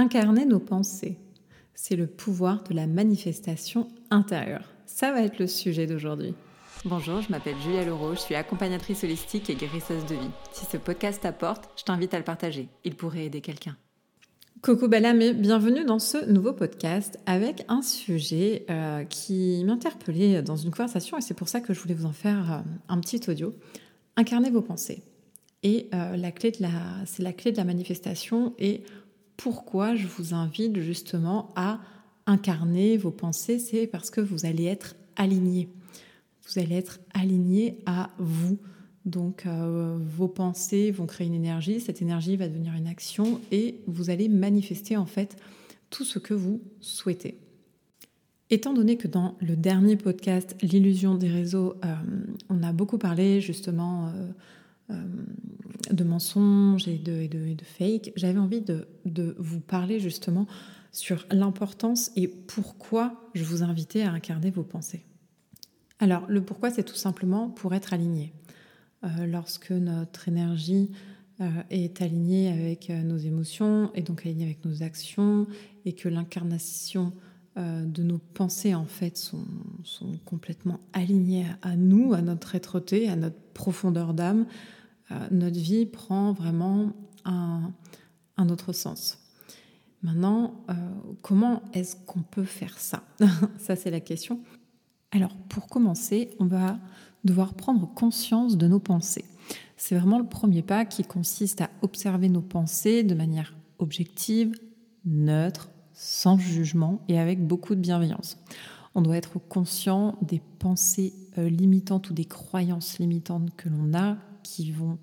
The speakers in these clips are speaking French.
Incarner nos pensées, c'est le pouvoir de la manifestation intérieure. Ça va être le sujet d'aujourd'hui. Bonjour, je m'appelle Julia Leroux, je suis accompagnatrice holistique et guérisseuse de vie. Si ce podcast t'apporte, je t'invite à le partager. Il pourrait aider quelqu'un. Coucou Balam et bienvenue dans ce nouveau podcast avec un sujet euh, qui m'interpellait dans une conversation et c'est pour ça que je voulais vous en faire euh, un petit audio. Incarner vos pensées. Et euh, la clé de la, c'est la clé de la manifestation et pourquoi je vous invite justement à incarner vos pensées, c'est parce que vous allez être aligné. Vous allez être aligné à vous. Donc euh, vos pensées vont créer une énergie, cette énergie va devenir une action et vous allez manifester en fait tout ce que vous souhaitez. Étant donné que dans le dernier podcast, l'illusion des réseaux, euh, on a beaucoup parlé justement euh, de mensonges et de, de, fake, j'avais envie de, vous parler justement sur l'importance et pourquoi je vous invitais à incarner vos pensées. Alors, le pourquoi, c'est tout simplement pour être aligné. Euh, lorsque notre énergie euh, est alignée avec nos émotions et donc alignée avec nos actions et que l'incarnation de nos pensées en fait sont, complètement alignées à nous, à notre être à notre profondeur d'âme, euh, notre vie prend vraiment un, autre sens. Maintenant, euh, comment est-ce qu'on peut faire ça Ça, c'est la question. Alors, pour commencer, on va devoir prendre conscience de nos pensées. C'est vraiment le premier pas qui consiste à observer nos pensées de manière objective, neutre, sans jugement et avec beaucoup de bienveillance. On doit être conscient des pensées euh, limitantes ou des croyances limitantes que l'on a, qui vont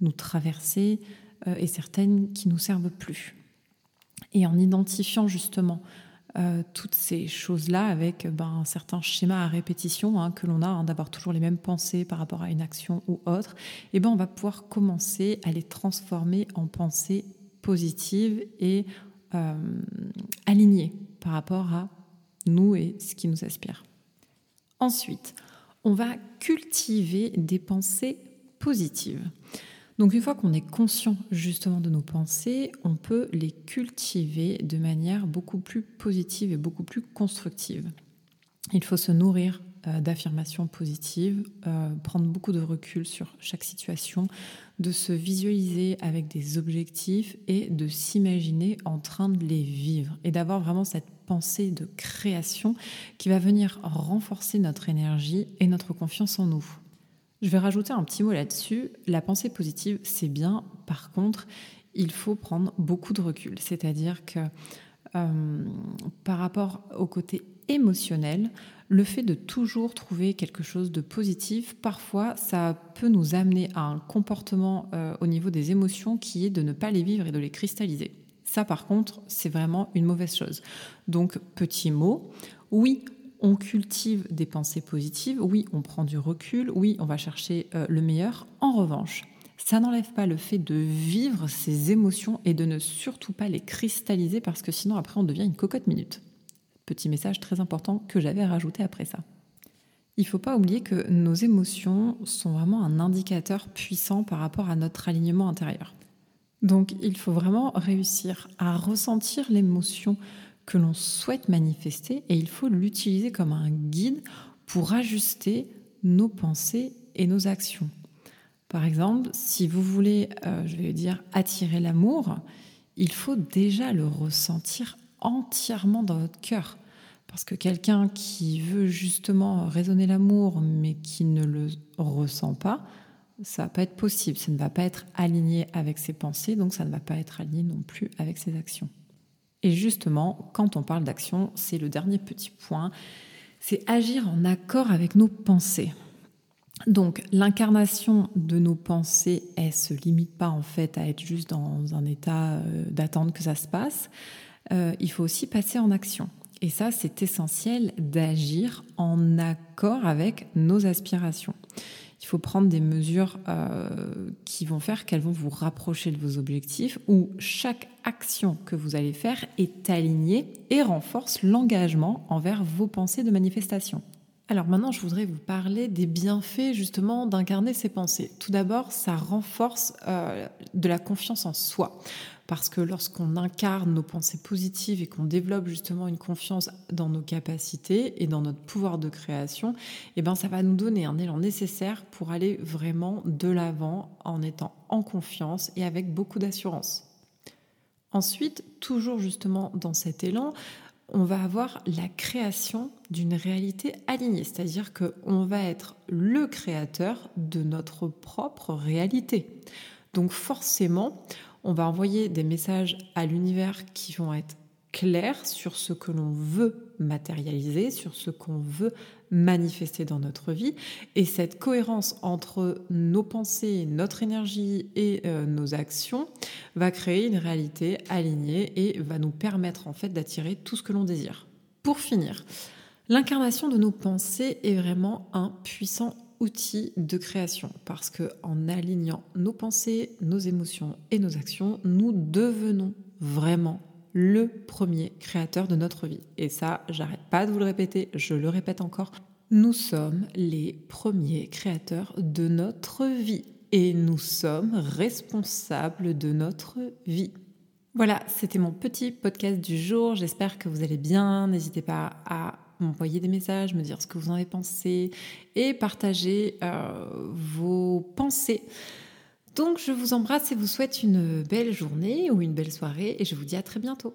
nous traverser euh, et certaines qui nous servent plus. Et en identifiant justement euh, toutes ces choses-là avec ben, un certain schéma à répétition hein, que l'on a, hein, d'avoir toujours les mêmes pensées par rapport à une action ou autre, et eh ben, on va pouvoir commencer à les transformer en pensées positives et euh, alignées par rapport à nous et ce qui nous aspire. Ensuite, on va cultiver des pensées positives. Donc une fois qu'on est conscient justement de nos pensées, on peut les cultiver de manière beaucoup plus positive et beaucoup plus constructive. Il faut se nourrir euh, d'affirmations positives, euh, prendre beaucoup de recul sur chaque situation, de se visualiser avec des objectifs et de s'imaginer en train de les vivre et d'avoir vraiment cette pensée de création qui va venir renforcer notre énergie et notre confiance en nous. Je vais rajouter un petit mot là-dessus. La pensée positive, c'est bien. Par contre, il faut prendre beaucoup de recul. C'est-à-dire que euh, par rapport au côté émotionnel, le fait de toujours trouver quelque chose de positif, parfois, ça peut nous amener à un comportement euh, au niveau des émotions qui est de ne pas les vivre et de les cristalliser. Ça, par contre, c'est vraiment une mauvaise chose. Donc, petit mot, oui, on cultive des pensées positives, oui, on prend du recul, oui, on va chercher euh, le meilleur. En revanche, ça n'enlève pas le fait de vivre ces émotions et de ne surtout pas les cristalliser parce que sinon après on devient une cocotte minute. Petit message très important que j'avais rajouté après ça. Il ne faut pas oublier que nos émotions sont vraiment un indicateur puissant par rapport à notre alignement intérieur. Donc il faut vraiment réussir à ressentir l'émotion que l'on souhaite manifester et il faut l'utiliser comme un guide pour ajuster nos pensées et nos actions. Par exemple, si vous voulez, euh, je vais dire, attirer l'amour, il faut déjà le ressentir entièrement dans votre cœur. Parce que quelqu'un qui veut justement raisonner l'amour mais qui ne le ressent pas, ça va pas être possible. Ça ne va pas être aligné avec ses pensées, donc ça ne va pas être aligné non plus avec ses actions. Et justement, quand on parle d'action, c'est le dernier petit point, c'est agir en accord avec nos pensées. Donc l'incarnation de nos pensées, elle se limite pas en fait à être juste dans un état euh, d'attente que ça se passe. Euh, il faut aussi passer en action. Et ça, c'est essentiel d'agir en accord avec nos aspirations il faut prendre des mesures euh, qui vont faire qu'elles vont vous rapprocher de vos objectifs, où chaque action que vous allez faire est alignée et renforce l'engagement envers vos pensées de manifestation. Alors maintenant, je voudrais vous parler des bienfaits justement d'incarner ses pensées. Tout d'abord, ça renforce euh, de la confiance en soi. Parce que lorsqu'on incarne nos pensées positives et qu'on développe justement une confiance dans nos capacités et dans notre pouvoir de création, eh ben ça va nous donner un élan nécessaire pour aller vraiment de l'avant en étant en confiance et avec beaucoup d'assurance. Ensuite, toujours justement dans cet élan, on va avoir la création d'une réalité alignée, c'est-à-dire qu'on va être le créateur de notre propre réalité. Donc forcément, on va envoyer des messages à l'univers qui vont être clairs sur ce que l'on veut matérialiser, sur ce qu'on veut manifester dans notre vie. Et cette cohérence entre nos pensées, notre énergie et euh, nos actions va créer une réalité alignée et va nous permettre en fait d'attirer tout ce que l'on désire. Pour finir, l'incarnation de nos pensées est vraiment un puissant outil de création parce que en alignant nos pensées, nos émotions et nos actions, nous devenons vraiment le premier créateur de notre vie. Et ça, j'arrête pas de vous le répéter, je le répète encore, nous sommes les premiers créateurs de notre vie et nous sommes responsables de notre vie. Voilà, c'était mon petit podcast du jour. J'espère que vous allez bien. N'hésitez pas à m'envoyer des messages, me dire ce que vous en avez pensé et partager euh, vos pensées. Donc je vous embrasse et vous souhaite une belle journée ou une belle soirée et je vous dis à très bientôt.